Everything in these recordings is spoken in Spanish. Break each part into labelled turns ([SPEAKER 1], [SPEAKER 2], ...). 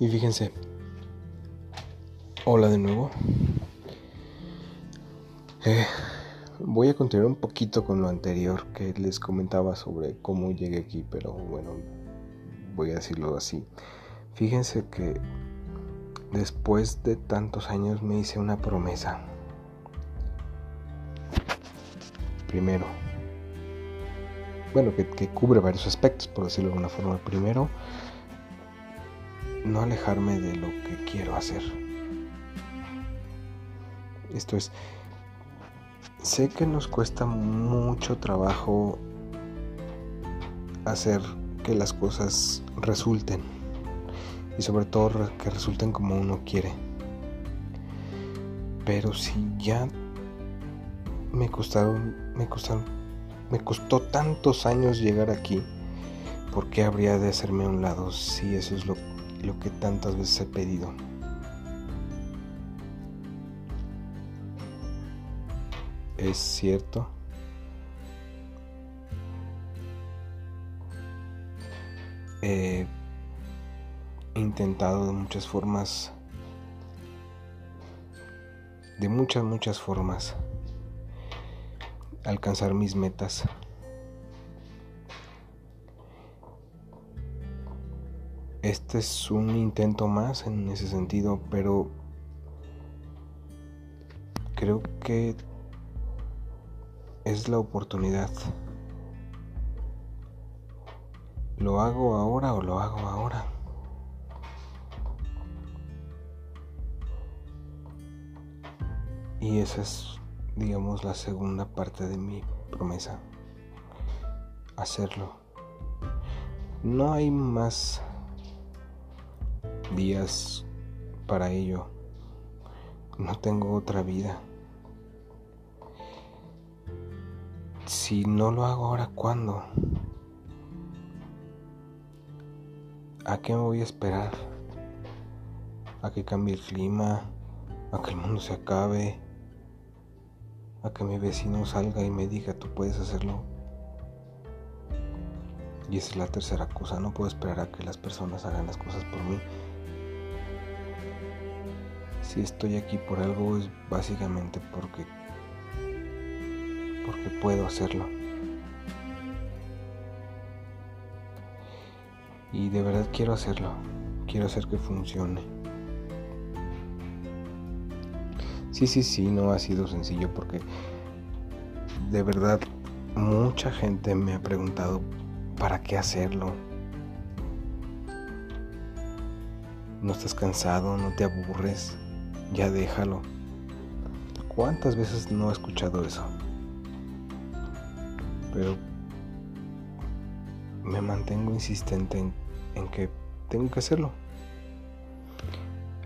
[SPEAKER 1] Y fíjense, hola de nuevo. Eh, voy a continuar un poquito con lo anterior que les comentaba sobre cómo llegué aquí, pero bueno, voy a decirlo así. Fíjense que después de tantos años me hice una promesa. Primero, bueno, que, que, cubre varios aspectos, por decirlo de alguna forma. Primero, no alejarme de lo que quiero hacer. Esto es, sé que nos cuesta mucho trabajo hacer que las cosas resulten y sobre todo que resulten como uno quiere. Pero si ya me costaron, me costaron, me costó tantos años llegar aquí, ¿por qué habría de hacerme a un lado si eso es lo, lo que tantas veces he pedido? es cierto. He intentado de muchas formas, de muchas, muchas formas, alcanzar mis metas. Este es un intento más en ese sentido, pero creo que es la oportunidad. ¿Lo hago ahora o lo hago ahora? Y esa es, digamos, la segunda parte de mi promesa. Hacerlo. No hay más días para ello. No tengo otra vida. Si no lo hago ahora, ¿cuándo? ¿A qué me voy a esperar? ¿A que cambie el clima? ¿A que el mundo se acabe? ¿A que mi vecino salga y me diga tú puedes hacerlo? Y esa es la tercera cosa, no puedo esperar a que las personas hagan las cosas por mí. Si estoy aquí por algo es básicamente porque porque puedo hacerlo. Y de verdad quiero hacerlo. Quiero hacer que funcione. Sí, sí, sí, no ha sido sencillo porque de verdad mucha gente me ha preguntado para qué hacerlo. No estás cansado, no te aburres, ya déjalo. ¿Cuántas veces no he escuchado eso? pero me mantengo insistente en, que tengo que hacerlo.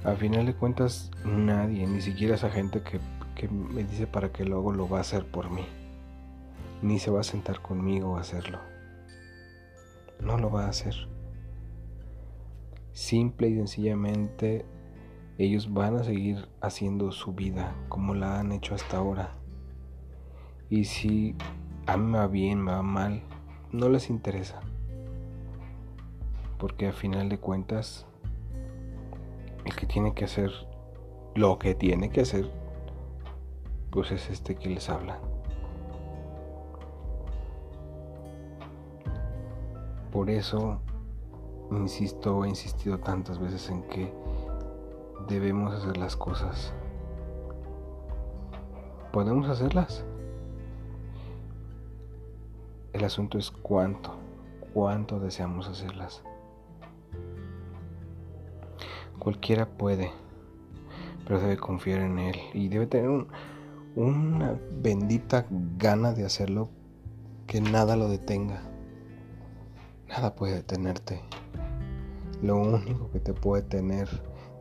[SPEAKER 1] A final de cuentas, nadie, ni siquiera esa gente que, que me dice para que lo hago, lo va a hacer por mí. Ni se va a sentar conmigo a hacerlo. No lo va a hacer. Simple y sencillamente, ellos van a seguir haciendo su vida como la han hecho hasta ahora. Y si a mí me va bien, me va mal, no les interesa. Porque a final de cuentas, el que tiene que hacer lo que tiene que hacer, pues es este que les habla. Por eso, insisto, he insistido tantas veces en que debemos hacer las cosas. Podemos hacerlas el asunto es cuánto, cuánto deseamos hacerlas. Cualquiera puede, pero debe confiar en Él y debe tener una bendita gana de hacerlo que nada lo detenga. Nada puede detenerte. Lo único que te puede tener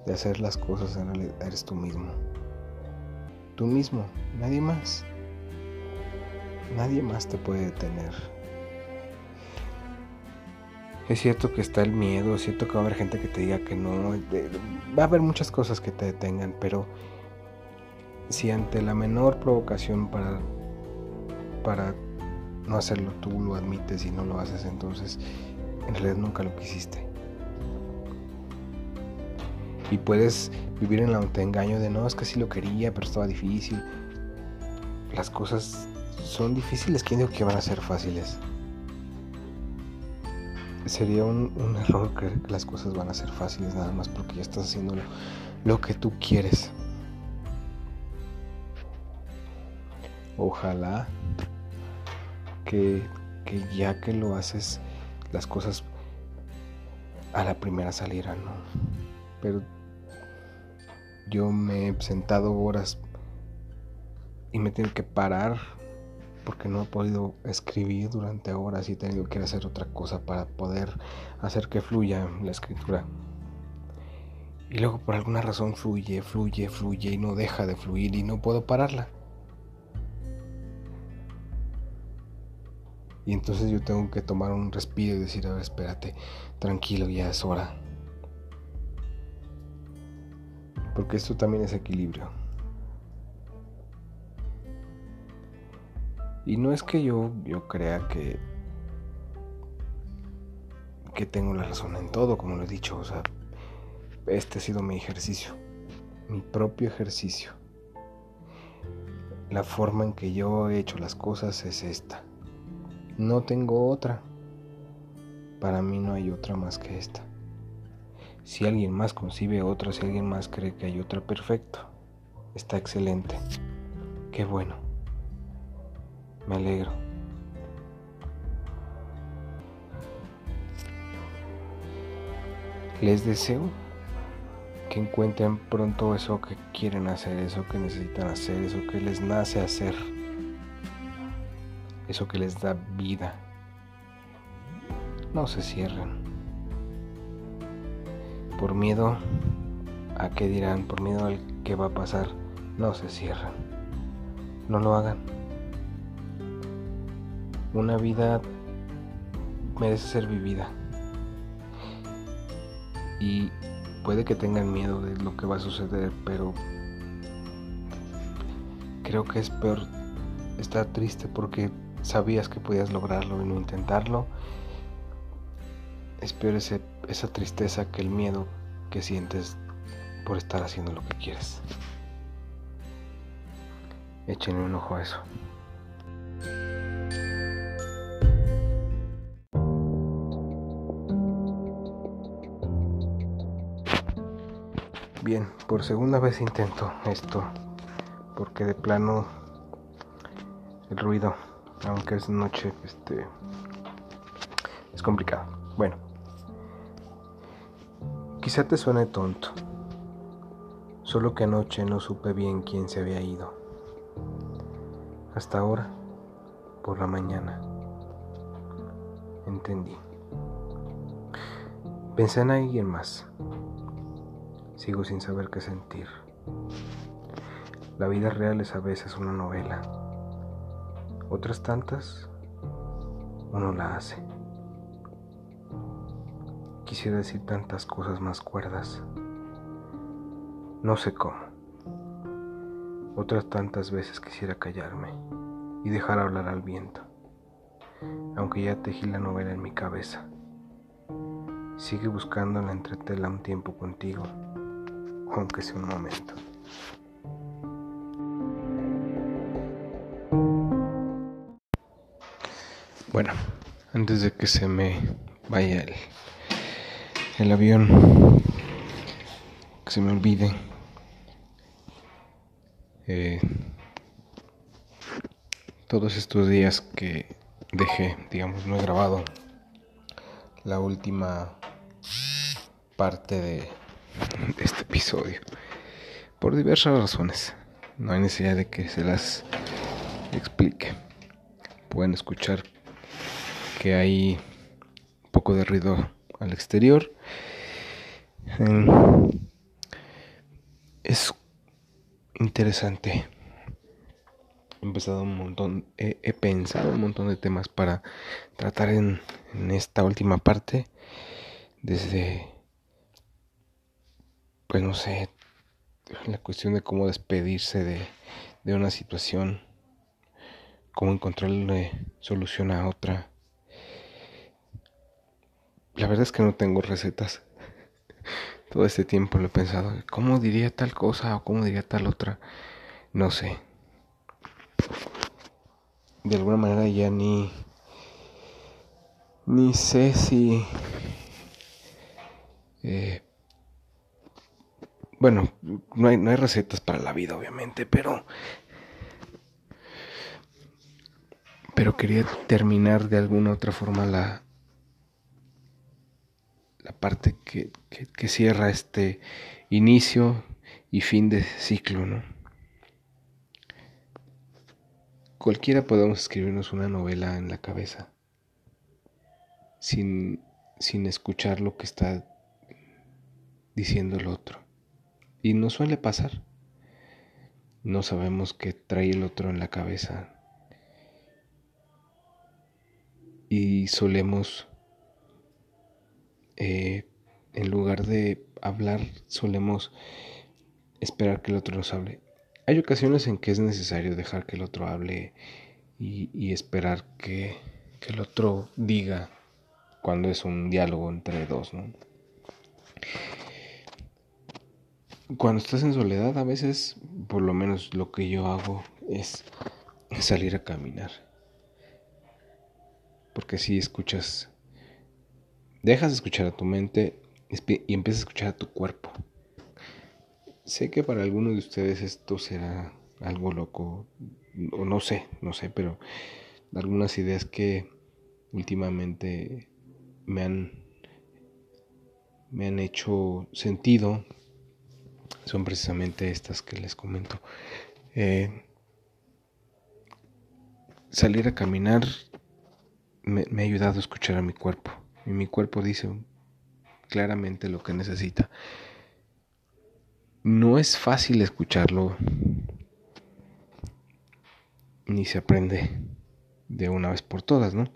[SPEAKER 1] de hacer las cosas en realidad eres tú mismo. Tú mismo, nadie más. Nadie más te puede detener. Es cierto que está el miedo, es cierto que va a haber gente que te diga que no, va a haber muchas cosas que te detengan, pero si ante la menor provocación para, para no hacerlo tú lo admites y no lo haces, entonces en realidad nunca lo quisiste. Y puedes vivir en el autoengaño de no, es que sí lo quería, pero estaba difícil. Las cosas son difíciles, ¿quién dijo que van a ser fáciles? Sería un, error creer que las cosas van a ser fáciles nada más porque ya estás haciendo lo que tú quieres. Ojalá que, ya que lo haces, las cosas a la primera salieran, ¿no? Pero yo me he sentado horas y me tengo que parar porque no he podido escribir durante horas y he tenido que hacer otra cosa para poder hacer que fluya la escritura. Y luego por alguna razón fluye, fluye, fluye y no deja de fluir y no puedo pararla. Y entonces yo tengo que tomar un respiro y decir, a ver, espérate, tranquilo, ya es hora. Porque esto también es equilibrio. Y no es que yo, yo crea que, que tengo la razón en todo, como lo he dicho. O sea, este ha sido mi ejercicio, mi propio ejercicio. La forma en que yo he hecho las cosas es esta. No tengo otra. Para mí no hay otra más que esta. Si alguien más concibe otra, si alguien más cree que hay otra, perfecto. Está excelente. Qué bueno. Me alegro. Les deseo que encuentren pronto eso que quieren hacer, eso que necesitan hacer, eso que les nace hacer eso que les da vida. No se cierren. Por miedo a qué dirán, por miedo al que va a pasar, no se cierran. No lo hagan. Una vida merece ser vivida. Y puede que tengan miedo de lo que va a suceder, pero creo que es peor estar triste porque sabías que podías lograrlo y no intentarlo, es peor esa tristeza que el miedo que sientes por estar haciendo lo que quieres. Échenle un ojo a eso. Bien, por segunda vez intento esto, porque de plano el ruido aunque es noche, este es complicado. Bueno, quizá te suene tonto, solo que anoche no supe bien quién se había ido. Hasta ahora, por la mañana, entendí. Pensé en alguien más. Sigo sin saber qué sentir. La vida real es a veces una novela otras tantas uno la hace. Quisiera decir tantas cosas más cuerdas. No sé cómo. Otras tantas veces quisiera callarme y dejar hablar al viento, aunque ya tejí la novela en mi cabeza. Sigue buscando la entretela un tiempo contigo, aunque sea un momento. Bueno, antes de que se me vaya el, el avión, que se me olvide, eh, todos estos días que dejé, digamos, no he grabado la última parte de este episodio, por diversas razones. No hay necesidad de que se las explique. Pueden escuchar que hay un poco de ruido al exterior. Es interesante. He empezado un montón, he, pensado un montón de temas para tratar en, esta última parte. Desde, pues no sé, la cuestión de cómo despedirse de, de una situación, cómo encontrarle solución a otra la verdad es que no tengo recetas. Todo este tiempo lo he pensado, ¿cómo diría tal cosa o cómo diría tal otra? No sé. De alguna manera ya ni ni sé si eh, bueno, no hay, no hay recetas para la vida, obviamente, pero pero quería terminar de alguna otra forma la, la parte que, que, cierra este inicio y fin de ciclo, ¿no? Cualquiera podemos escribirnos una novela en la cabeza sin, sin escuchar lo que está diciendo el otro. Y no suele pasar. No sabemos qué trae el otro en la cabeza y solemos, eh, en lugar de hablar, solemos esperar que el otro nos hable. Hay ocasiones en que es necesario dejar que el otro hable y, esperar que, el otro diga cuando es un diálogo entre dos, ¿no? Cuando estás en soledad, a veces, por lo menos lo que yo hago es salir a caminar porque si escuchas, dejas de escuchar a tu mente y empiezas a escuchar a tu cuerpo. Sé que para algunos de ustedes esto será algo loco, o no sé, no sé, pero algunas ideas que últimamente me han, me han hecho sentido son precisamente estas que les comento. Eh, salir a caminar me, ha ayudado a escuchar a mi cuerpo. Y mi cuerpo dice claramente lo que necesita. No es fácil escucharlo, ni se aprende de una vez por todas, ¿no?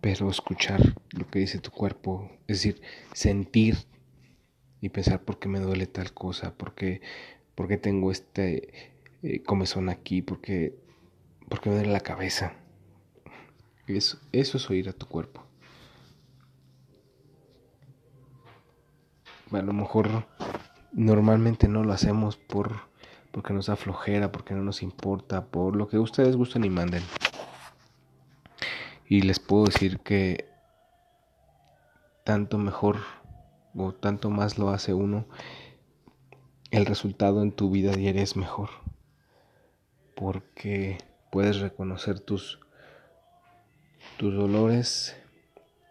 [SPEAKER 1] Pero escuchar lo que dice tu cuerpo, es decir, sentir y pensar por qué me duele tal cosa, por qué, por qué tengo este eh, comezón aquí, por qué, por qué me duele la cabeza. Eso, es oír a tu cuerpo. A lo mejor normalmente no lo hacemos por porque nos da flojera, porque no nos importa, por lo que ustedes gusten y manden. Y les puedo decir que tanto mejor o tanto más lo hace uno, el resultado en tu vida diaria es mejor. Porque puedes reconocer tus tus dolores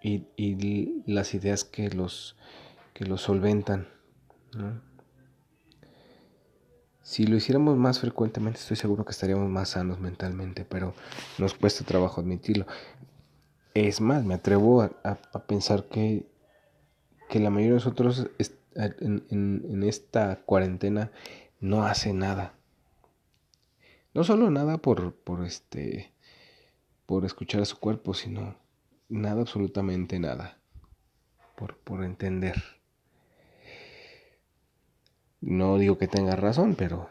[SPEAKER 1] y, las ideas que los, que los solventan. Si lo hiciéramos más frecuentemente, estoy seguro que estaríamos más sanos mentalmente, pero nos cuesta trabajo admitirlo. Es más, me atrevo a, pensar que, que, la mayoría de nosotros en, en, esta cuarentena no hace nada. No solo nada por, por este por escuchar a su cuerpo, sino nada, absolutamente nada, por, por entender. No digo que tenga razón, pero,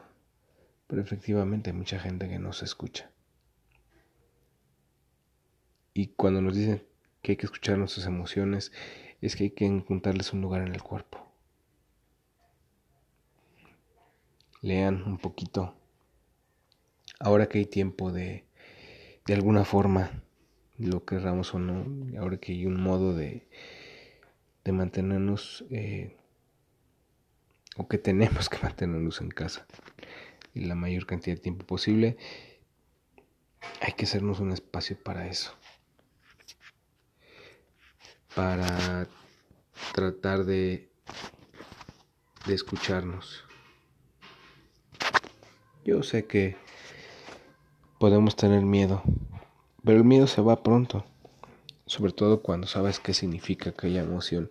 [SPEAKER 1] pero efectivamente hay mucha gente que no se escucha. Y cuando nos dicen que hay que escuchar nuestras emociones, es que hay que encontrarles un lugar en el cuerpo. Lean un poquito. Ahora que hay tiempo de de alguna forma, lo querramos o no, ahora que hay un modo de, de mantenernos, eh, o que tenemos que mantenernos en casa y la mayor cantidad de tiempo posible, hay que hacernos un espacio para eso. Para tratar de, de escucharnos. Yo sé que podemos tener miedo, pero el miedo se va pronto, sobre todo cuando sabes qué significa aquella emoción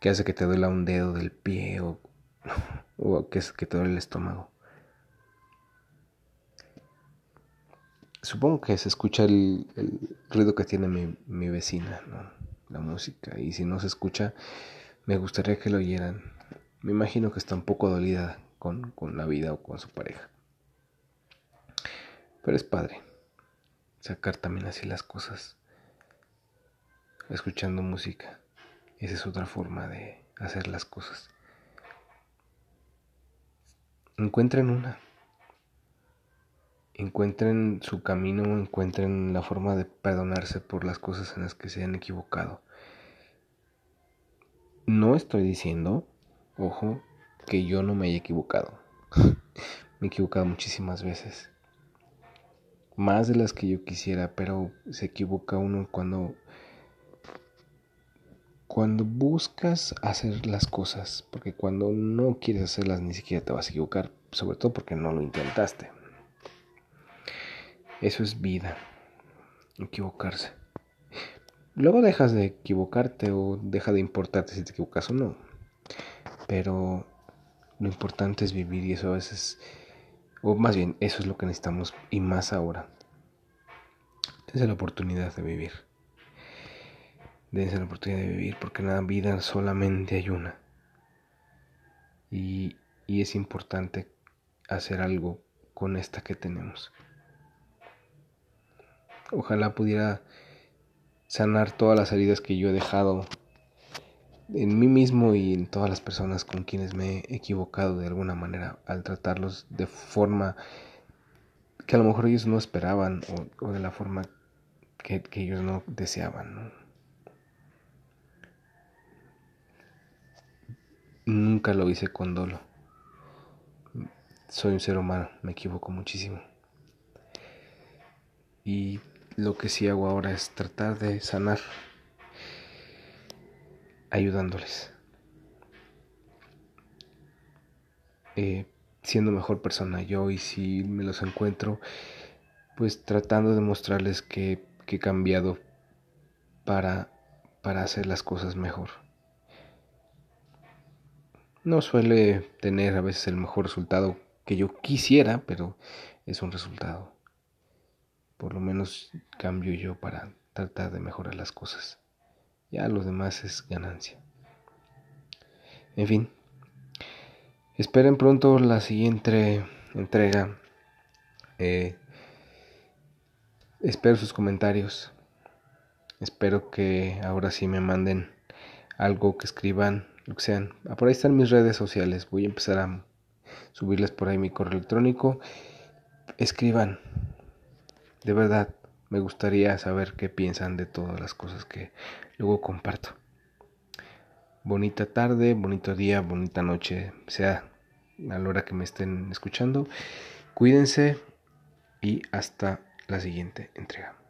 [SPEAKER 1] que hace que te duela un dedo del pie o, o que, te duele el estómago. Supongo que se escucha el, ruido que tiene mi, mi vecina, la música, y si no se escucha, me gustaría que lo oyeran. Me imagino que está un poco dolida con, con la vida o con su pareja. Pero es padre sacar también así las cosas escuchando música. Esa es otra forma de, hacer las cosas. Encuentren una. Encuentren su camino, encuentren la forma de perdonarse por las cosas en las que se han equivocado. No estoy diciendo, ojo, que yo no me haya equivocado. me he equivocado muchísimas veces. Más de las que yo quisiera, pero se equivoca uno cuando cuando buscas hacer las cosas, porque cuando no quieres hacerlas ni siquiera te vas a equivocar, sobre todo porque no lo intentaste. Eso es vida, equivocarse. Luego dejas de equivocarte o deja de importarte si te equivocas o no. Pero lo importante es vivir y eso a veces, o más bien, eso es lo que necesitamos y más ahora. Es la oportunidad de vivir dense la oportunidad de vivir, porque en la vida solamente hay una. Y, y es importante hacer algo con esta que tenemos. Ojalá pudiera sanar todas las heridas que yo he dejado en mí mismo y en todas las personas con quienes me he equivocado de alguna manera al tratarlos de forma que a lo mejor ellos no esperaban o, de la forma que, que ellos no deseaban. Nunca lo hice con dolo. Soy un ser humano, me equivoco muchísimo. Y lo que sí hago ahora es tratar de sanar ayudándoles. Eh, siendo mejor persona yo y si me los encuentro, pues tratando de mostrarles que, que he cambiado para, para hacer las cosas mejor. No suele tener a veces el mejor resultado que yo quisiera, pero es un resultado. Por lo menos cambio yo para tratar de mejorar las cosas. Ya lo demás es ganancia. En fin, esperen pronto la siguiente entrega. Eh, espero sus comentarios. Espero que ahora sí me manden algo que escriban lo que sean. Ah, por ahí están mis redes sociales. Voy a empezar a subirles por ahí mi correo electrónico. Escriban. De verdad, me gustaría saber qué piensan de todas las cosas que luego comparto. Bonita tarde, bonito día, bonita noche, sea a la hora que me estén escuchando. Cuídense y hasta la siguiente entrega.